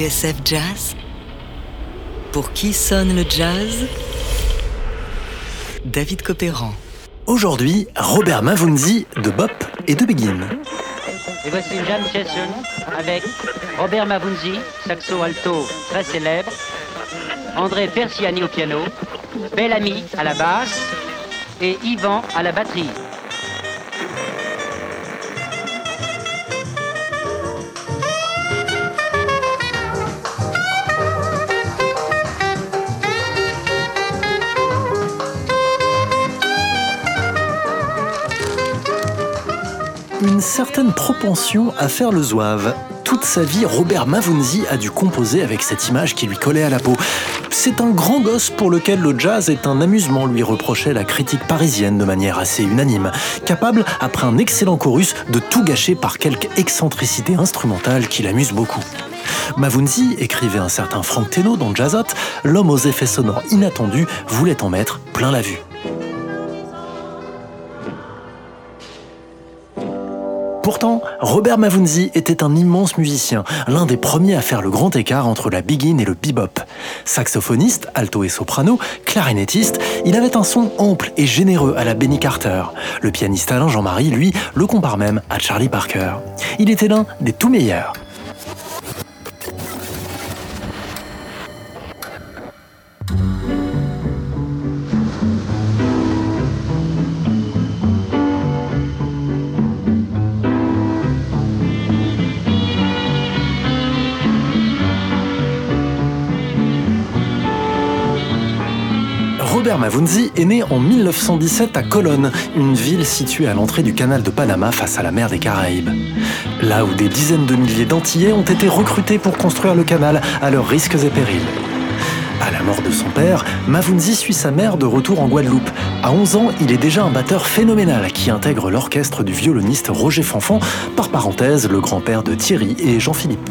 TSF Jazz Pour qui sonne le jazz? David Copéran. Aujourd'hui, Robert Mavunzi de Bop et de Begin. Et voici une jam session avec Robert Mavunzi, saxo alto très célèbre, André Persiani au piano, Bellamy à la basse et Yvan à la batterie. Une certaine propension à faire le zouave. Toute sa vie, Robert Mavunzi a dû composer avec cette image qui lui collait à la peau. C'est un grand gosse pour lequel le jazz est un amusement, lui reprochait la critique parisienne de manière assez unanime. Capable, après un excellent chorus, de tout gâcher par quelque excentricité instrumentale qui l'amuse beaucoup. Mavunzi, écrivait un certain Frank Teno dans Jazzot, l'homme aux effets sonores inattendus voulait en mettre plein la vue. Pourtant, Robert Mavunzi était un immense musicien, l'un des premiers à faire le grand écart entre la begin et le bebop. Saxophoniste, alto et soprano, clarinettiste, il avait un son ample et généreux à la Benny Carter. Le pianiste Alain Jean-Marie, lui, le compare même à Charlie Parker. Il était l'un des tout meilleurs. Robert Mavunzi est né en 1917 à Colonne, une ville située à l'entrée du canal de Panama face à la mer des Caraïbes. Là où des dizaines de milliers d'Antillais ont été recrutés pour construire le canal à leurs risques et périls. À la mort de son père, Mavunzi suit sa mère de retour en Guadeloupe. À 11 ans, il est déjà un batteur phénoménal qui intègre l'orchestre du violoniste Roger Fanfan, par parenthèse le grand-père de Thierry et Jean-Philippe.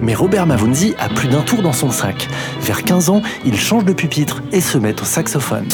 Mais Robert Mavunzi a plus d'un tour dans son sac. Vers 15 ans, il change de pupitre et se met au saxophone.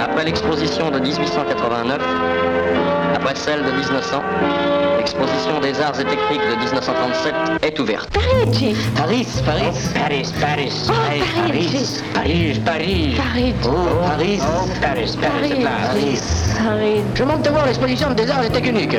Après l'exposition de 1889, après celle de 1900, l'exposition des arts et techniques de 1937 est ouverte. Parigi. Paris, Paris, Paris, Paris, Oh, Parigi. Paris, Paris, Paris. Oh, Paris, Paris, Paris. Paris. Je monte te voir l'exposition des arts et techniques.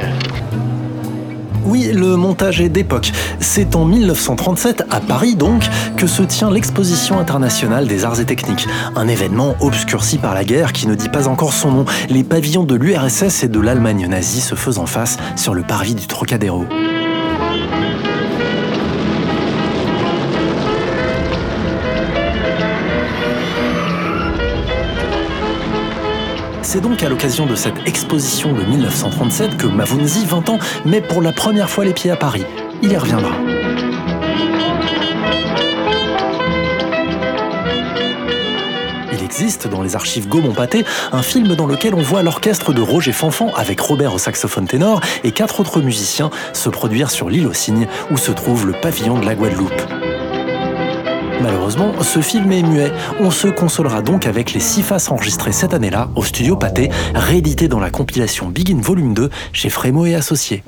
Oui, le montage est d'époque. C'est en 1937, à Paris donc, que se tient l'exposition internationale des arts et techniques. Un événement obscurci par la guerre qui ne dit pas encore son nom. Les pavillons de l'URSS et de l'Allemagne nazie se faisant face sur le parvis du Trocadéro. C'est donc à l'occasion de cette exposition de 1937 que Mavunzi, 20 ans, met pour la première fois les pieds à Paris. Il y reviendra. Il existe dans les archives Gaumont-Pâté un film dans lequel on voit l'orchestre de Roger Fanfan avec Robert au saxophone ténor et quatre autres musiciens se produire sur l'île aux Cygnes où se trouve le pavillon de la Guadeloupe. Malheureusement, ce film est muet. On se consolera donc avec les six faces enregistrées cette année-là au studio Pâté, rééditées dans la compilation Begin Volume 2 chez Frémo et Associés.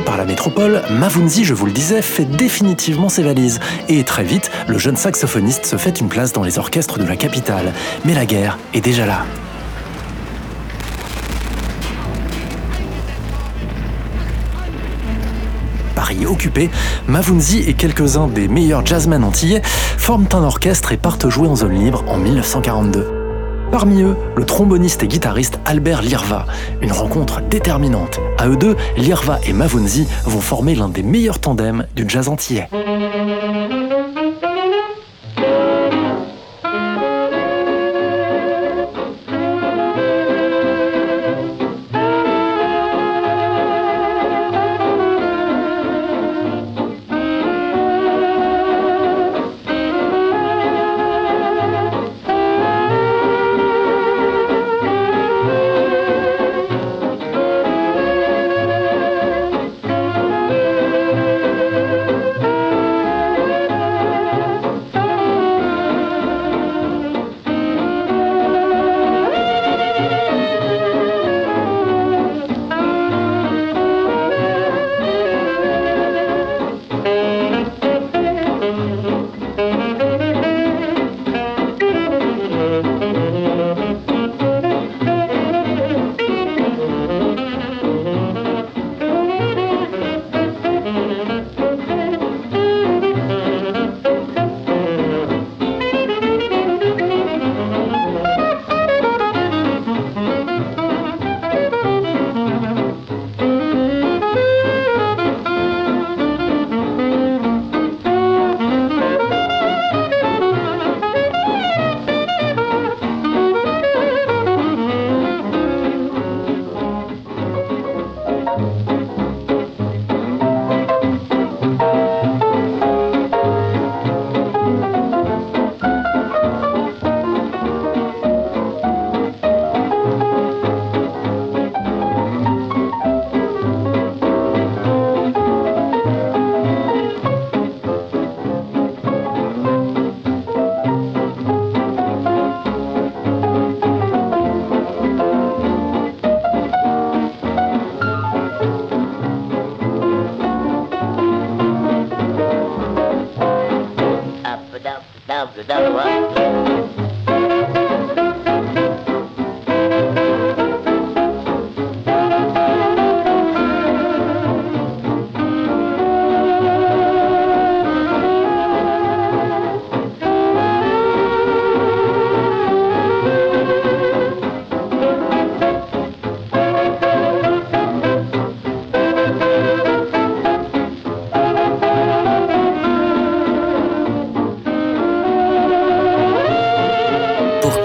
Par la métropole, Mavunzi, je vous le disais, fait définitivement ses valises. Et très vite, le jeune saxophoniste se fait une place dans les orchestres de la capitale. Mais la guerre est déjà là. Paris occupé, Mavunzi et quelques-uns des meilleurs jazzmen antillais forment un orchestre et partent jouer en zone libre en 1942. Parmi eux, le tromboniste et guitariste Albert Lirva, une rencontre déterminante. À eux deux, Lirva et Mavunzi vont former l'un des meilleurs tandems du jazz antillais.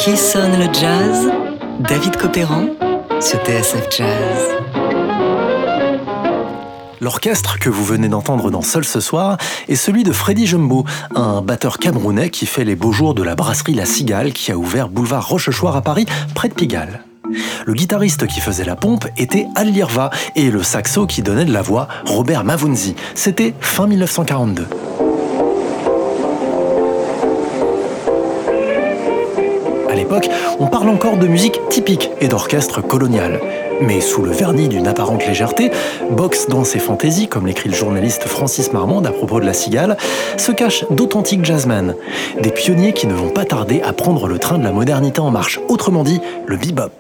Qui sonne le jazz David Copéran sur TSF Jazz. L'orchestre que vous venez d'entendre dans Seul ce soir est celui de Freddy Jumbo, un batteur camerounais qui fait les beaux jours de la brasserie La Cigale qui a ouvert boulevard Rochechouart à Paris, près de Pigalle. Le guitariste qui faisait la pompe était Al Lirva et le saxo qui donnait de la voix, Robert Mavunzi. C'était fin 1942. On parle encore de musique typique et d'orchestre colonial. Mais sous le vernis d'une apparente légèreté, boxe, danse et fantaisie, comme l'écrit le journaliste Francis Marmande à propos de la cigale, se cachent d'authentiques jazzmen, des pionniers qui ne vont pas tarder à prendre le train de la modernité en marche, autrement dit le bebop.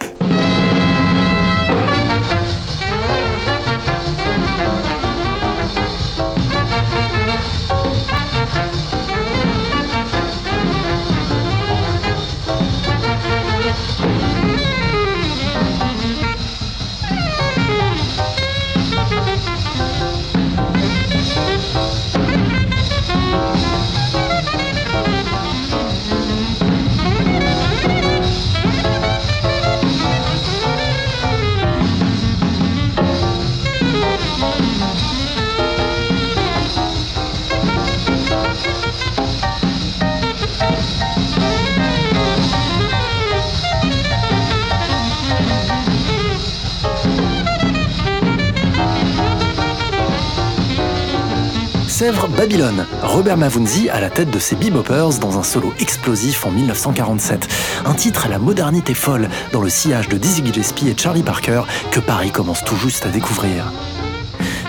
Babylone, Robert Mavunzi à la tête de ses beboppers dans un solo explosif en 1947. Un titre à la modernité folle dans le sillage de Dizzy Gillespie et Charlie Parker que Paris commence tout juste à découvrir.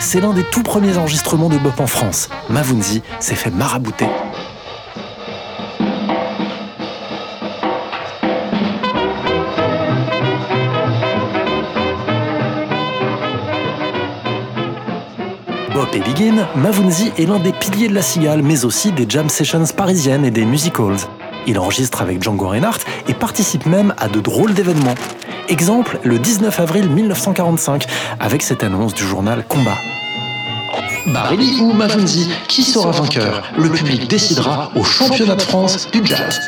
C'est l'un des tout premiers enregistrements de bop en France. Mavunzi s'est fait marabouter. Et Begin, Mavunzi est l'un des piliers de la cigale, mais aussi des jam sessions parisiennes et des musicals. Il enregistre avec Django Reinhardt et participe même à de drôles d'événements. Exemple, le 19 avril 1945, avec cette annonce du journal Combat. Barelli ou Mavunzi, qui sera vainqueur? Le public décidera au championnat de France du jazz.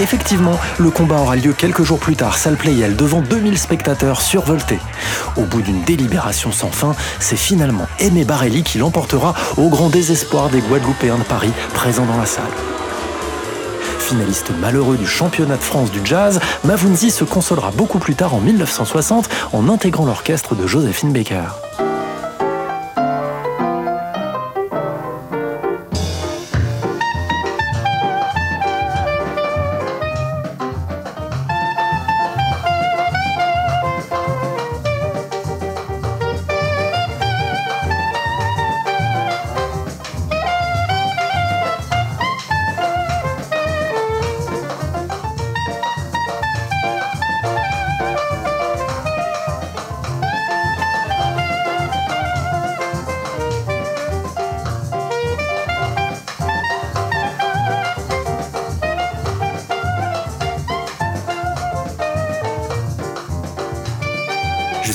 Effectivement, le combat aura lieu quelques jours plus tard, salle Playel, devant 2000 spectateurs survoltés. Au bout d'une délibération sans fin, c'est finalement Aimé Barelli qui l'emportera au grand désespoir des Guadeloupéens de Paris présents dans la salle. Finaliste malheureux du championnat de France du jazz, Mavunzi se consolera beaucoup plus tard en 1960 en intégrant l'orchestre de Josephine Baker.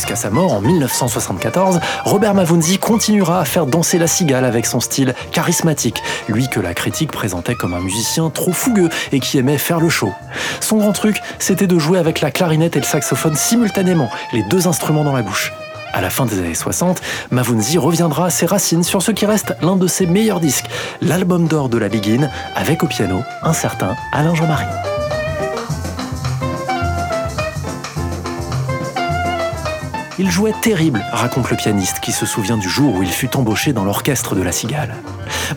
Jusqu'à sa mort en 1974, Robert Mavunzi continuera à faire danser la cigale avec son style charismatique, lui que la critique présentait comme un musicien trop fougueux et qui aimait faire le show. Son grand truc, c'était de jouer avec la clarinette et le saxophone simultanément, les deux instruments dans la bouche. À la fin des années 60, Mavunzi reviendra à ses racines sur ce qui reste l'un de ses meilleurs disques, l'album d'or de la Begin, avec au piano un certain Alain Jean-Marie. Il jouait terrible, raconte le pianiste qui se souvient du jour où il fut embauché dans l'orchestre de la Cigale.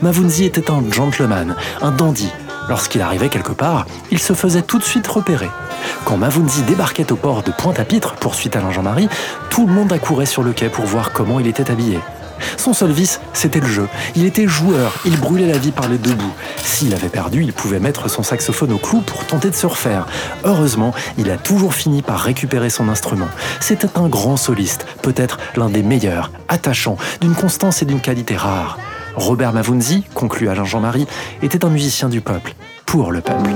Mavunzi était un gentleman, un dandy. Lorsqu'il arrivait quelque part, il se faisait tout de suite repérer. Quand Mavunzi débarquait au port de Pointe-à-Pitre, poursuite Alain Jean-Marie, tout le monde accourait sur le quai pour voir comment il était habillé. Son seul vice, c'était le jeu. Il était joueur, il brûlait la vie par les deux bouts. S'il avait perdu, il pouvait mettre son saxophone au clou pour tenter de se refaire. Heureusement, il a toujours fini par récupérer son instrument. C'était un grand soliste, peut-être l'un des meilleurs, attachant, d'une constance et d'une qualité rare. Robert Mavunzi, conclut Alain Jean-Marie, était un musicien du peuple, pour le peuple.